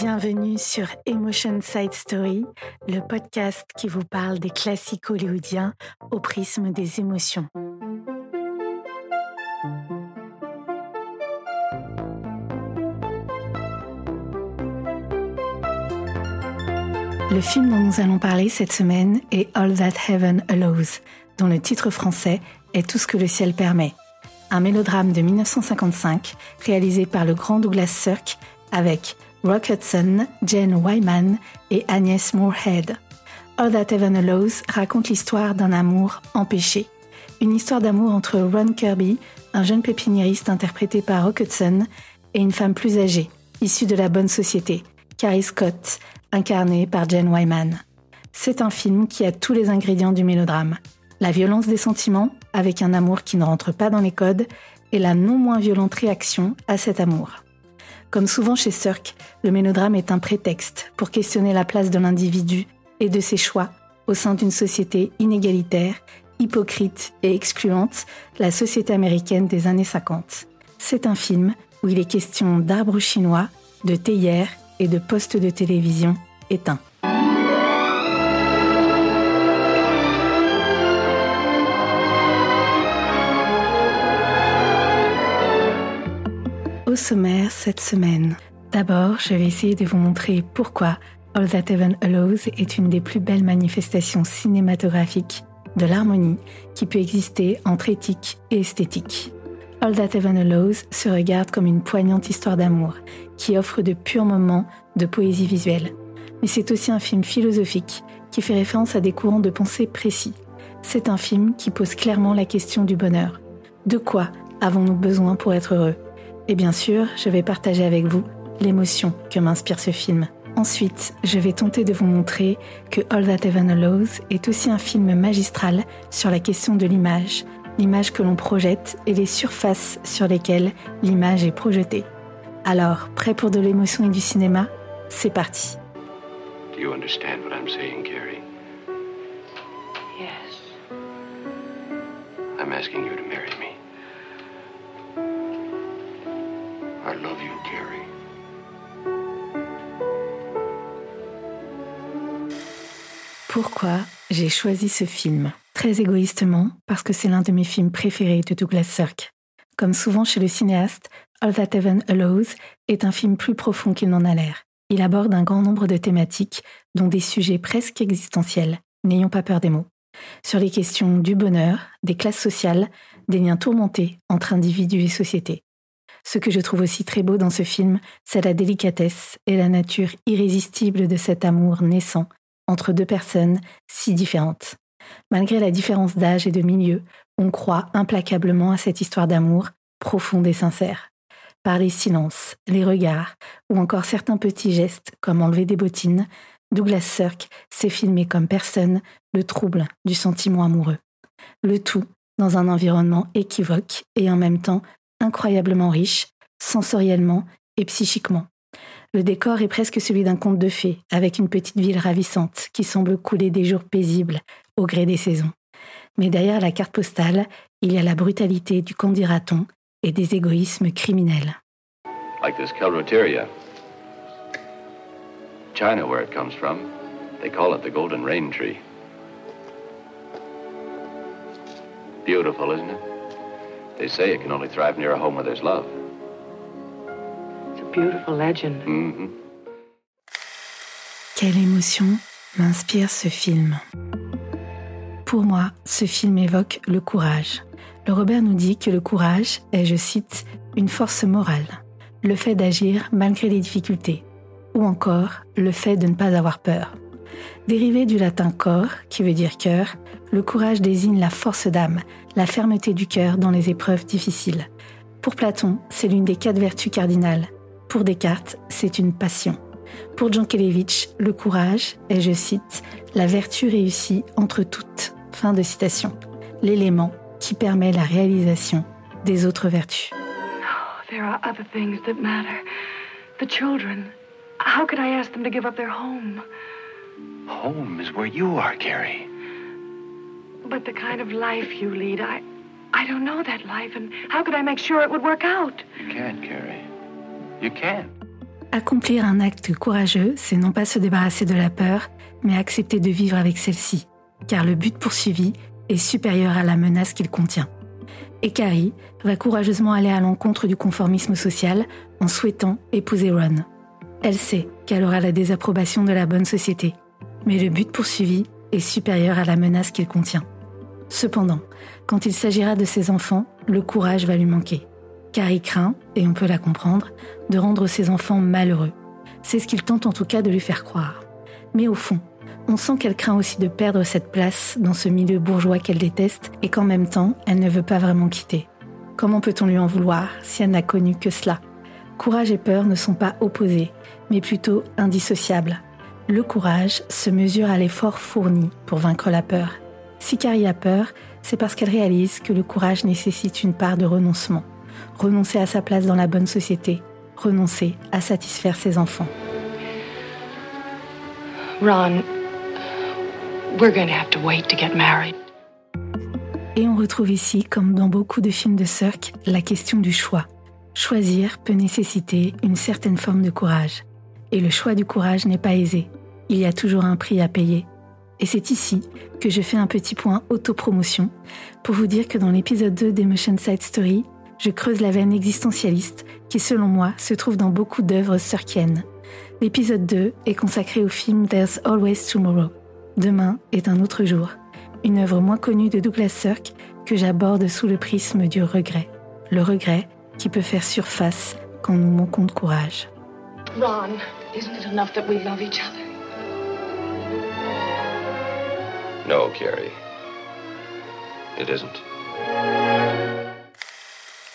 Bienvenue sur Emotion Side Story, le podcast qui vous parle des classiques hollywoodiens au prisme des émotions. Le film dont nous allons parler cette semaine est All That Heaven Allows, dont le titre français est Tout ce que le ciel permet. Un mélodrame de 1955 réalisé par le grand Douglas Sirk avec Rock Hudson, Jane Wyman et Agnès Moorhead. All That Heaven Allows raconte l'histoire d'un amour empêché. Une histoire d'amour entre Ron Kirby, un jeune pépiniériste interprété par Rock Hudson, et une femme plus âgée, issue de la bonne société, Carrie Scott, incarnée par Jane Wyman. C'est un film qui a tous les ingrédients du mélodrame. La violence des sentiments, avec un amour qui ne rentre pas dans les codes, et la non moins violente réaction à cet amour. Comme souvent chez Cirque, le mélodrame est un prétexte pour questionner la place de l'individu et de ses choix au sein d'une société inégalitaire, hypocrite et excluante, la société américaine des années 50. C'est un film où il est question d'arbres chinois, de théières et de postes de télévision éteints. Sommaire cette semaine. D'abord, je vais essayer de vous montrer pourquoi All That Heaven Allows est une des plus belles manifestations cinématographiques de l'harmonie qui peut exister entre éthique et esthétique. All That Heaven Allows se regarde comme une poignante histoire d'amour qui offre de purs moments de poésie visuelle. Mais c'est aussi un film philosophique qui fait référence à des courants de pensée précis. C'est un film qui pose clairement la question du bonheur. De quoi avons-nous besoin pour être heureux? Et bien sûr, je vais partager avec vous l'émotion que m'inspire ce film. Ensuite, je vais tenter de vous montrer que All That Heaven Allows est aussi un film magistral sur la question de l'image, l'image que l'on projette et les surfaces sur lesquelles l'image est projetée. Alors, prêt pour de l'émotion et du cinéma? C'est parti. Do you understand what I'm saying, Carrie? Yes. I'm asking you to marry Pourquoi j'ai choisi ce film Très égoïstement, parce que c'est l'un de mes films préférés de Douglas Sirk. Comme souvent chez le cinéaste, All That Heaven Allows est un film plus profond qu'il n'en a l'air. Il aborde un grand nombre de thématiques, dont des sujets presque existentiels, n'ayons pas peur des mots, sur les questions du bonheur, des classes sociales, des liens tourmentés entre individus et société. Ce que je trouve aussi très beau dans ce film, c'est la délicatesse et la nature irrésistible de cet amour naissant entre deux personnes si différentes. Malgré la différence d'âge et de milieu, on croit implacablement à cette histoire d'amour profonde et sincère. Par les silences, les regards ou encore certains petits gestes comme enlever des bottines, Douglas Sirk s'est filmé comme personne le trouble du sentiment amoureux. Le tout dans un environnement équivoque et en même temps incroyablement riche, sensoriellement et psychiquement. Le décor est presque celui d'un conte de fées, avec une petite ville ravissante qui semble couler des jours paisibles au gré des saisons. Mais derrière la carte postale, il y a la brutalité du candidaton et des égoïsmes criminels. Like this China, where it comes from, they call it the golden rain tree. Beautiful, isn't it? They say it can only thrive near a home where there's love. It's a beautiful legend. Mm-hmm. Quelle émotion m'inspire ce film Pour moi, ce film évoque le courage. Le Robert nous dit que le courage est, je cite, une force morale, le fait d'agir malgré les difficultés, ou encore le fait de ne pas avoir peur. Dérivé du latin cor, qui veut dire cœur, le courage désigne la force d'âme, la fermeté du cœur dans les épreuves difficiles. Pour Platon, c'est l'une des quatre vertus cardinales. Pour Descartes, c'est une passion. Pour Jankelevitch, le courage est, je cite, la vertu réussie entre toutes. Fin de citation. L'élément qui permet la réalisation des autres vertus. there are other things that matter. The children. How could I ask them to give up their home? Home is where you are, Carrie. But the kind of life you lead, I, I don't know that life, and how could I make sure it would work out? You can't, Carrie. You can't. Accomplir un acte courageux, c'est non pas se débarrasser de la peur, mais accepter de vivre avec celle-ci, car le but poursuivi est supérieur à la menace qu'il contient. Et Carrie va courageusement aller à l'encontre du conformisme social en souhaitant épouser Ron. Elle sait qu'elle aura la désapprobation de la bonne société, mais le but poursuivi est supérieur à la menace qu'il contient. Cependant, quand il s'agira de ses enfants, le courage va lui manquer. Carrie craint, et on peut la comprendre, de rendre ses enfants malheureux. C'est ce qu'il tente en tout cas de lui faire croire. Mais au fond, on sent qu'elle craint aussi de perdre cette place dans ce milieu bourgeois qu'elle déteste et qu'en même temps, elle ne veut pas vraiment quitter. Comment peut-on lui en vouloir si elle n'a connu que cela? Courage et peur ne sont pas opposés, mais plutôt indissociables. Le courage se mesure à l'effort fourni pour vaincre la peur. Si Carrie a peur, c'est parce qu'elle réalise que le courage nécessite une part de renoncement. Renoncer à sa place dans la bonne société, renoncer à satisfaire ses enfants. Ron, we're to have to wait to get married. Et on retrouve ici, comme dans beaucoup de films de Cirque, la question du choix. Choisir peut nécessiter une certaine forme de courage. Et le choix du courage n'est pas aisé. Il y a toujours un prix à payer. Et c'est ici que je fais un petit point autopromotion pour vous dire que dans l'épisode 2 d'Emotion Side Story, je creuse la veine existentialiste qui, selon moi, se trouve dans beaucoup d'œuvres cirkiennes. L'épisode 2 est consacré au film There's Always Tomorrow. Demain est un autre jour, une œuvre moins connue de Douglas Sirk que j'aborde sous le prisme du regret. Le regret qui peut faire surface quand nous manquons de courage. Ron, isn't it enough that we love each? No, Carrie. It isn't.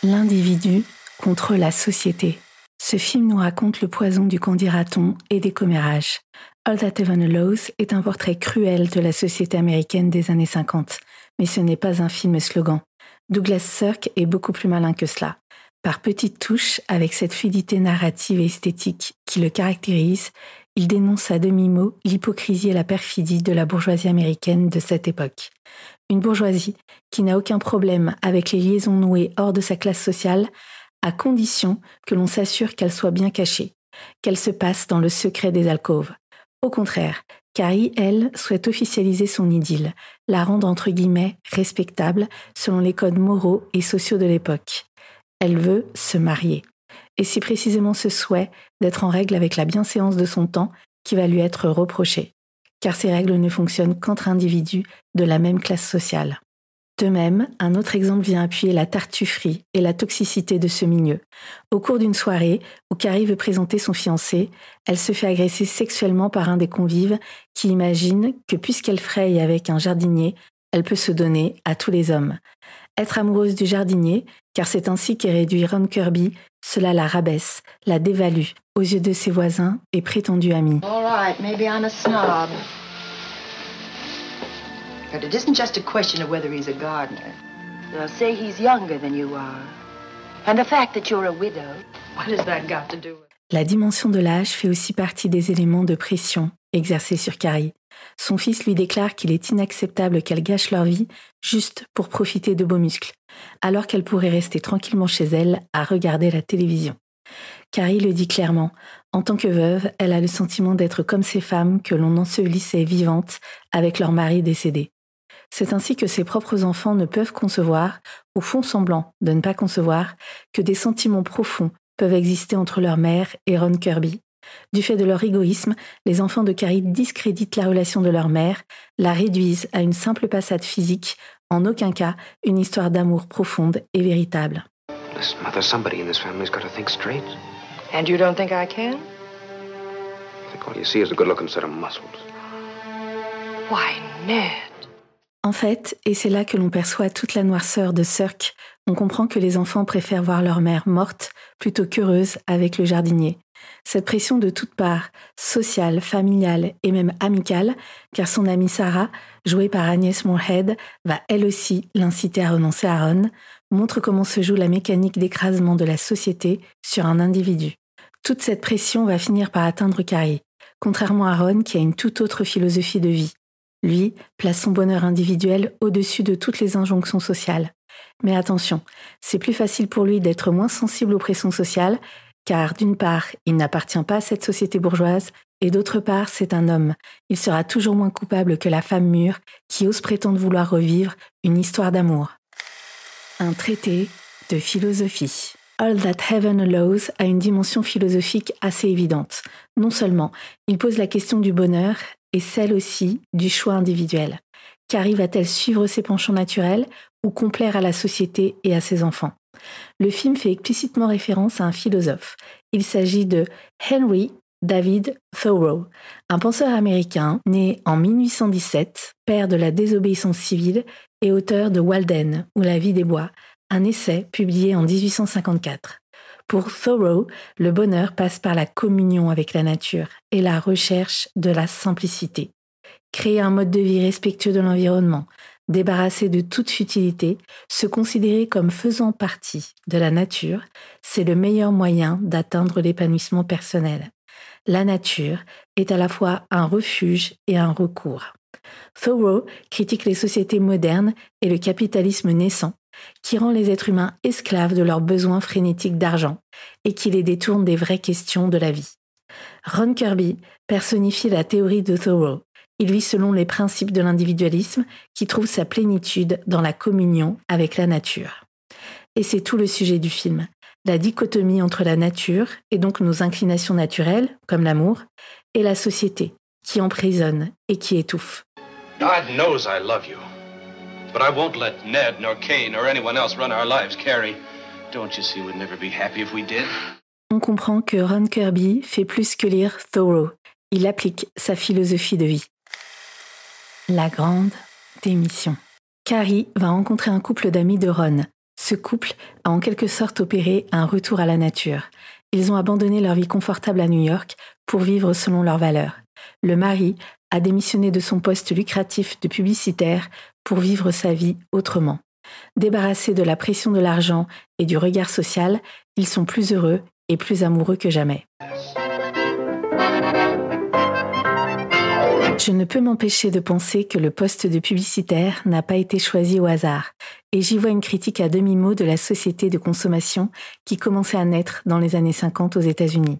L'individu contre la société. Ce film nous raconte le poison du candidaton et des commérages. All That Heaven Allows est un portrait cruel de la société américaine des années 50, mais ce n'est pas un film slogan. Douglas Sirk est beaucoup plus malin que cela. Par petites touches, avec cette fluidité narrative et esthétique qui le caractérise, il dénonce à demi-mot l'hypocrisie et la perfidie de la bourgeoisie américaine de cette époque. Une bourgeoisie qui n'a aucun problème avec les liaisons nouées hors de sa classe sociale, à condition que l'on s'assure qu'elles soient bien cachées, qu'elles se passent dans le secret des alcôves. Au contraire, Carrie, elle, souhaite officialiser son idylle, la rendre entre guillemets respectable selon les codes moraux et sociaux de l'époque. Elle veut se marier. Et c'est précisément ce souhait d'être en règle avec la bienséance de son temps qui va lui être reproché, car ces règles ne fonctionnent qu'entre individus de la même classe sociale. De même, un autre exemple vient appuyer la tartufferie et la toxicité de ce milieu. Au cours d'une soirée où Carrie veut présenter son fiancé, elle se fait agresser sexuellement par un des convives qui imagine que puisqu'elle fraye avec un jardinier, elle peut se donner à tous les hommes. Être amoureuse du jardinier, car c'est ainsi qu'est réduit Ron Kirby, cela la rabaisse, la dévalue aux yeux de ses voisins et prétendus amis. All right, maybe I'm a snob. But it isn't just a question of whether he's a gardener. Now, say he's younger than you are. And the fact that you're a widow. What has that got to do with La dimension de l'âge fait aussi partie des éléments de pression exercés sur Carrie. Son fils lui déclare qu'il est inacceptable qu'elle gâche leur vie juste pour profiter de beaux muscles, alors qu'elle pourrait rester tranquillement chez elle à regarder la télévision. Carrie le dit clairement, en tant que veuve, elle a le sentiment d'être comme ces femmes que l'on ensevelissait vivantes avec leur mari décédé. C'est ainsi que ses propres enfants ne peuvent concevoir, ou font semblant de ne pas concevoir, que des sentiments profonds peuvent exister entre leur mère et Ron Kirby. Du fait de leur égoïsme, les enfants de Carrie discréditent la relation de leur mère, la réduisent à une simple passade physique, en aucun cas une histoire d'amour profonde et véritable. En fait, et c'est là que l'on perçoit toute la noirceur de Cirque, on comprend que les enfants préfèrent voir leur mère morte plutôt qu'heureuse avec le jardinier. Cette pression de toutes parts, sociale, familiale et même amicale, car son amie Sarah, jouée par Agnès Moorhead, va elle aussi l'inciter à renoncer à Ron, montre comment se joue la mécanique d'écrasement de la société sur un individu. Toute cette pression va finir par atteindre Carrie, contrairement à Ron qui a une toute autre philosophie de vie. Lui place son bonheur individuel au-dessus de toutes les injonctions sociales. Mais attention, c'est plus facile pour lui d'être moins sensible aux pressions sociales car d'une part, il n'appartient pas à cette société bourgeoise, et d'autre part, c'est un homme. Il sera toujours moins coupable que la femme mûre qui ose prétendre vouloir revivre une histoire d'amour. Un traité de philosophie. All That Heaven Allows a une dimension philosophique assez évidente. Non seulement, il pose la question du bonheur et celle aussi du choix individuel. Carrie va-t-elle suivre ses penchants naturels ou complaire à la société et à ses enfants? Le film fait explicitement référence à un philosophe. Il s'agit de Henry David Thoreau, un penseur américain né en 1817, père de la désobéissance civile et auteur de Walden ou La vie des bois, un essai publié en 1854. Pour Thoreau, le bonheur passe par la communion avec la nature et la recherche de la simplicité. Créer un mode de vie respectueux de l'environnement, débarrassé de toute futilité, se considérer comme faisant partie de la nature, c'est le meilleur moyen d'atteindre l'épanouissement personnel. La nature est à la fois un refuge et un recours. Thoreau critique les sociétés modernes et le capitalisme naissant, qui rend les êtres humains esclaves de leurs besoins frénétiques d'argent et qui les détourne des vraies questions de la vie. Ron Kirby personnifie la théorie de Thoreau. Il vit selon les principes de l'individualisme qui trouve sa plénitude dans la communion avec la nature. Et c'est tout le sujet du film, la dichotomie entre la nature, et donc nos inclinations naturelles, comme l'amour, et la société, qui emprisonne et qui étouffe. God knows I love you. But I won't let Ned, nor Kane, or anyone else run our lives, Carrie. Don't you see we'd never be happy if we did? On comprend que Ron Kirby fait plus que lire Thoreau. Il applique sa philosophie de vie. La grande démission. Carrie va rencontrer un couple d'amis de Ron. Ce couple a en quelque sorte opéré un retour à la nature. Ils ont abandonné leur vie confortable à New York pour vivre selon leurs valeurs. Le mari a démissionné de son poste lucratif de publicitaire pour vivre sa vie autrement. Débarrassés de la pression de l'argent et du regard social, ils sont plus heureux et plus amoureux que jamais. Je ne peux m'empêcher de penser que le poste de publicitaire n'a pas été choisi au hasard, et j'y vois une critique à demi-mot de la société de consommation qui commençait à naître dans les années 50 aux États-Unis.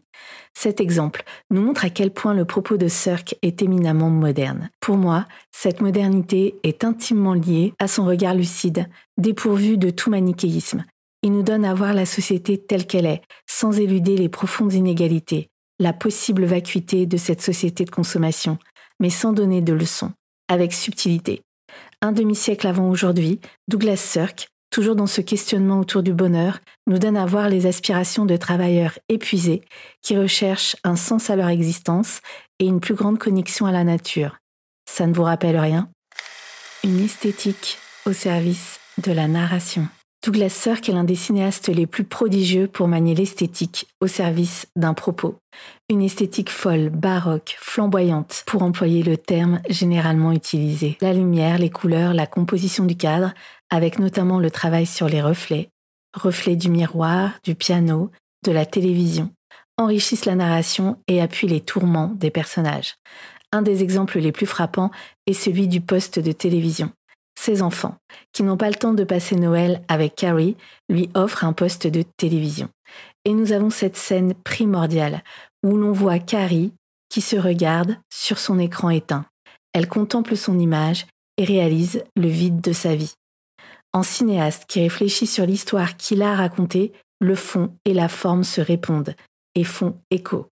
Cet exemple nous montre à quel point le propos de Cirque est éminemment moderne. Pour moi, cette modernité est intimement liée à son regard lucide, dépourvu de tout manichéisme. Il nous donne à voir la société telle qu'elle est, sans éluder les profondes inégalités, la possible vacuité de cette société de consommation, mais sans donner de leçons, avec subtilité. Un demi-siècle avant aujourd'hui, Douglas Sirk, toujours dans ce questionnement autour du bonheur, nous donne à voir les aspirations de travailleurs épuisés qui recherchent un sens à leur existence et une plus grande connexion à la nature. Ça ne vous rappelle rien? Une esthétique au service de la narration. Douglas Sirk est l'un des cinéastes les plus prodigieux pour manier l'esthétique au service d'un propos. Une esthétique folle, baroque, flamboyante, pour employer le terme généralement utilisé. La lumière, les couleurs, la composition du cadre, avec notamment le travail sur les reflets, reflets du miroir, du piano, de la télévision, enrichissent la narration et appuient les tourments des personnages. Un des exemples les plus frappants est celui du poste de télévision. Ses enfants, qui n'ont pas le temps de passer Noël avec Carrie, lui offrent un poste de télévision. Et nous avons cette scène primordiale où l'on voit Carrie qui se regarde sur son écran éteint. Elle contemple son image et réalise le vide de sa vie. En cinéaste qui réfléchit sur l'histoire qu'il a racontée, le fond et la forme se répondent et font écho.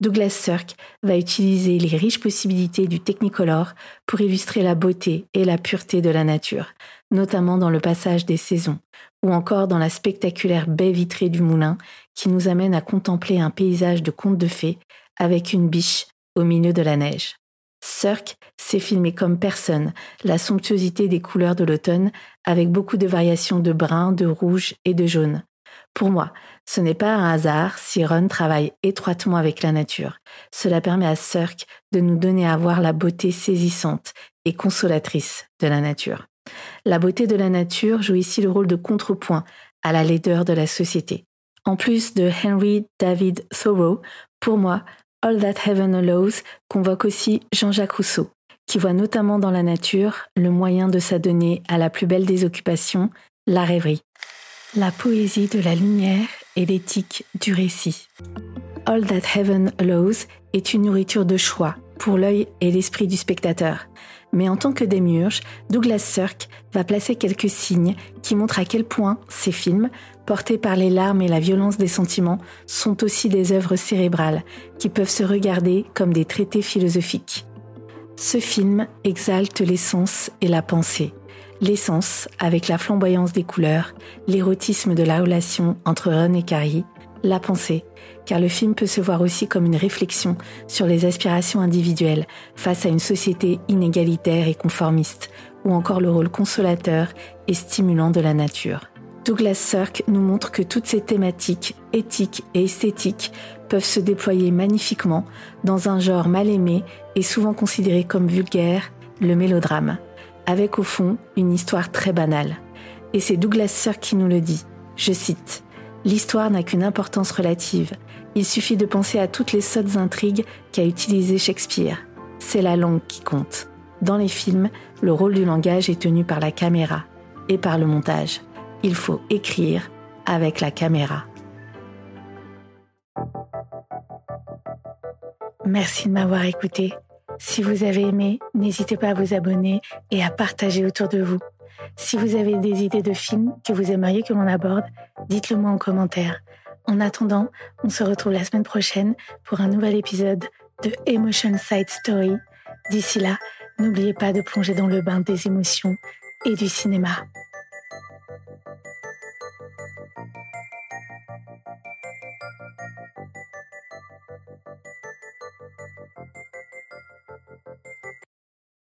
Douglas Sirk va utiliser les riches possibilités du Technicolor pour illustrer la beauté et la pureté de la nature, notamment dans le passage des saisons, ou encore dans la spectaculaire baie vitrée du moulin qui nous amène à contempler un paysage de conte de fées avec une biche au milieu de la neige. Sirk sait filmer comme personne la somptuosité des couleurs de l'automne avec beaucoup de variations de brun, de rouge et de jaune. Pour moi, ce n'est pas un hasard si Ron travaille étroitement avec la nature. Cela permet à Cirque de nous donner à voir la beauté saisissante et consolatrice de la nature. La beauté de la nature joue ici le rôle de contrepoint à la laideur de la société. En plus de Henry David Thoreau, pour moi, All That Heaven Allows convoque aussi Jean-Jacques Rousseau, qui voit notamment dans la nature le moyen de s'adonner à la plus belle des occupations, la rêverie. La poésie de la lumière et l'éthique du récit. All That Heaven Allows est une nourriture de choix pour l'œil et l'esprit du spectateur. Mais en tant que démiurge, Douglas Sirk va placer quelques signes qui montrent à quel point ces films, portés par les larmes et la violence des sentiments, sont aussi des œuvres cérébrales qui peuvent se regarder comme des traités philosophiques. Ce film exalte l'essence et la pensée. L'essence avec la flamboyance des couleurs, l'érotisme de la relation entre Ron et Carrie, la pensée, car le film peut se voir aussi comme une réflexion sur les aspirations individuelles face à une société inégalitaire et conformiste, ou encore le rôle consolateur et stimulant de la nature. Douglas Sirk nous montre que toutes ces thématiques, éthiques et esthétiques, peuvent se déployer magnifiquement dans un genre mal aimé et souvent considéré comme vulgaire, le mélodrame, avec au fond une histoire très banale. Et c'est Douglas Sirk qui nous le dit. Je cite L'histoire n'a qu'une importance relative. Il suffit de penser à toutes les sottes intrigues qu'a utilisées Shakespeare. C'est la langue qui compte. Dans les films, le rôle du langage est tenu par la caméra et par le montage. Il faut écrire avec la caméra. Merci de m'avoir écouté. Si vous avez aimé, n'hésitez pas à vous abonner et à partager autour de vous. Si vous avez des idées de films que vous aimeriez que l'on aborde, dites-le moi en commentaire. En attendant, on se retrouve la semaine prochaine pour un nouvel épisode de Emotion Side Story. D'ici là, n'oubliez pas de plonger dans le bain des émotions et du cinéma.